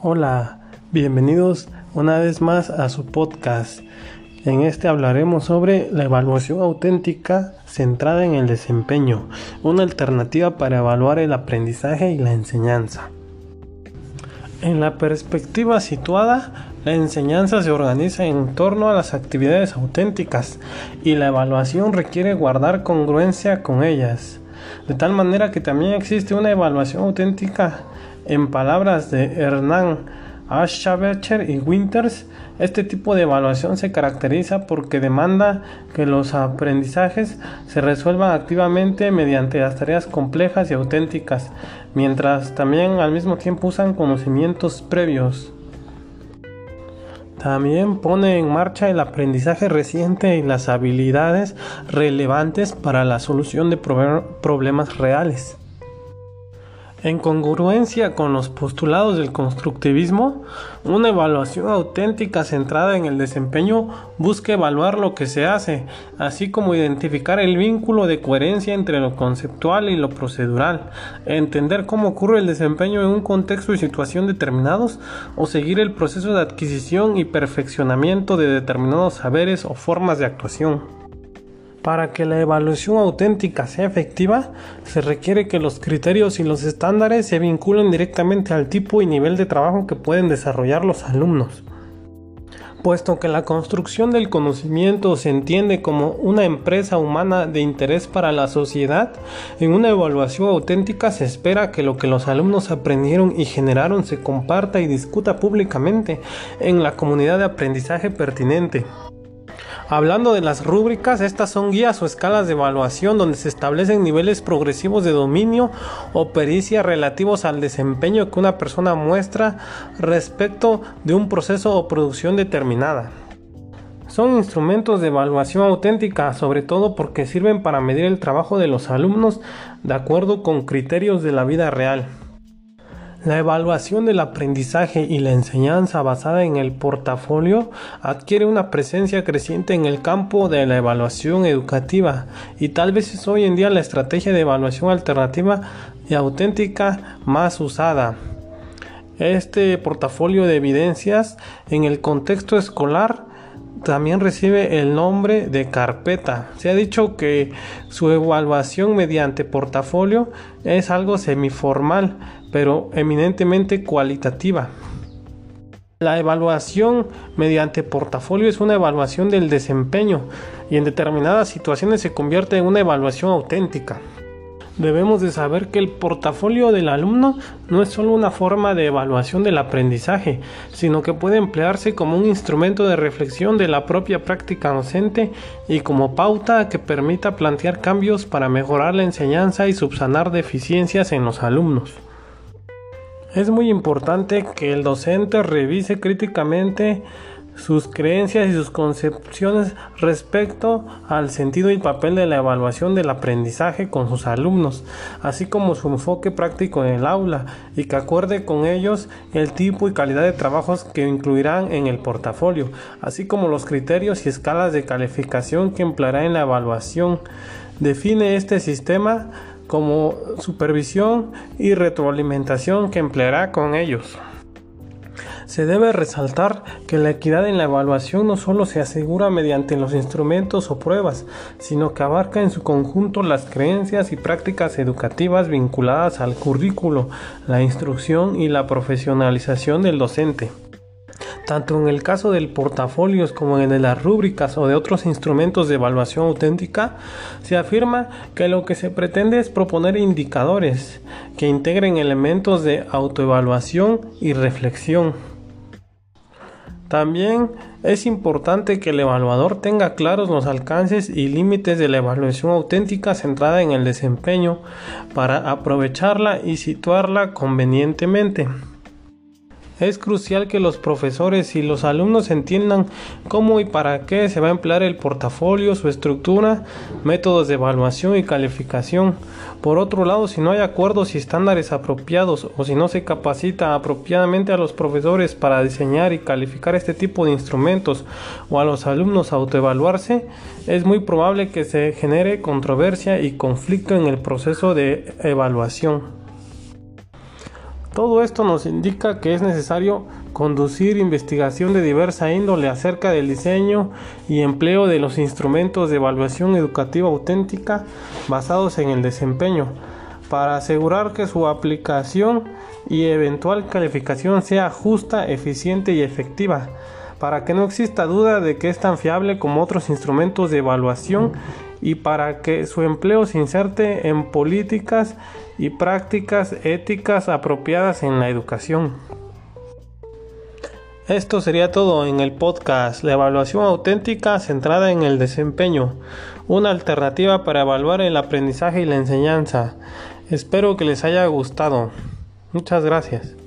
Hola, bienvenidos una vez más a su podcast. En este hablaremos sobre la evaluación auténtica centrada en el desempeño, una alternativa para evaluar el aprendizaje y la enseñanza. En la perspectiva situada, la enseñanza se organiza en torno a las actividades auténticas y la evaluación requiere guardar congruencia con ellas, de tal manera que también existe una evaluación auténtica en palabras de Hernán Aschabecher y Winters, este tipo de evaluación se caracteriza porque demanda que los aprendizajes se resuelvan activamente mediante las tareas complejas y auténticas, mientras también al mismo tiempo usan conocimientos previos. También pone en marcha el aprendizaje reciente y las habilidades relevantes para la solución de problemas reales. En congruencia con los postulados del constructivismo, una evaluación auténtica centrada en el desempeño busca evaluar lo que se hace, así como identificar el vínculo de coherencia entre lo conceptual y lo procedural, entender cómo ocurre el desempeño en un contexto y situación determinados, o seguir el proceso de adquisición y perfeccionamiento de determinados saberes o formas de actuación. Para que la evaluación auténtica sea efectiva, se requiere que los criterios y los estándares se vinculen directamente al tipo y nivel de trabajo que pueden desarrollar los alumnos. Puesto que la construcción del conocimiento se entiende como una empresa humana de interés para la sociedad, en una evaluación auténtica se espera que lo que los alumnos aprendieron y generaron se comparta y discuta públicamente en la comunidad de aprendizaje pertinente. Hablando de las rúbricas, estas son guías o escalas de evaluación donde se establecen niveles progresivos de dominio o pericia relativos al desempeño que una persona muestra respecto de un proceso o producción determinada. Son instrumentos de evaluación auténtica, sobre todo porque sirven para medir el trabajo de los alumnos de acuerdo con criterios de la vida real. La evaluación del aprendizaje y la enseñanza basada en el portafolio adquiere una presencia creciente en el campo de la evaluación educativa y tal vez es hoy en día la estrategia de evaluación alternativa y auténtica más usada. Este portafolio de evidencias en el contexto escolar también recibe el nombre de carpeta. Se ha dicho que su evaluación mediante portafolio es algo semiformal, pero eminentemente cualitativa. La evaluación mediante portafolio es una evaluación del desempeño y en determinadas situaciones se convierte en una evaluación auténtica debemos de saber que el portafolio del alumno no es solo una forma de evaluación del aprendizaje, sino que puede emplearse como un instrumento de reflexión de la propia práctica docente y como pauta que permita plantear cambios para mejorar la enseñanza y subsanar deficiencias en los alumnos. Es muy importante que el docente revise críticamente sus creencias y sus concepciones respecto al sentido y papel de la evaluación del aprendizaje con sus alumnos, así como su enfoque práctico en el aula y que acuerde con ellos el tipo y calidad de trabajos que incluirán en el portafolio, así como los criterios y escalas de calificación que empleará en la evaluación. Define este sistema como supervisión y retroalimentación que empleará con ellos. Se debe resaltar que la equidad en la evaluación no solo se asegura mediante los instrumentos o pruebas, sino que abarca en su conjunto las creencias y prácticas educativas vinculadas al currículo, la instrucción y la profesionalización del docente. Tanto en el caso del portafolios como en de las rúbricas o de otros instrumentos de evaluación auténtica, se afirma que lo que se pretende es proponer indicadores que integren elementos de autoevaluación y reflexión. También es importante que el evaluador tenga claros los alcances y límites de la evaluación auténtica centrada en el desempeño para aprovecharla y situarla convenientemente. Es crucial que los profesores y los alumnos entiendan cómo y para qué se va a emplear el portafolio, su estructura, métodos de evaluación y calificación. Por otro lado, si no hay acuerdos y estándares apropiados o si no se capacita apropiadamente a los profesores para diseñar y calificar este tipo de instrumentos o a los alumnos a autoevaluarse, es muy probable que se genere controversia y conflicto en el proceso de evaluación. Todo esto nos indica que es necesario conducir investigación de diversa índole acerca del diseño y empleo de los instrumentos de evaluación educativa auténtica basados en el desempeño, para asegurar que su aplicación y eventual calificación sea justa, eficiente y efectiva, para que no exista duda de que es tan fiable como otros instrumentos de evaluación y para que su empleo se inserte en políticas y prácticas éticas apropiadas en la educación. Esto sería todo en el podcast, la evaluación auténtica centrada en el desempeño, una alternativa para evaluar el aprendizaje y la enseñanza. Espero que les haya gustado. Muchas gracias.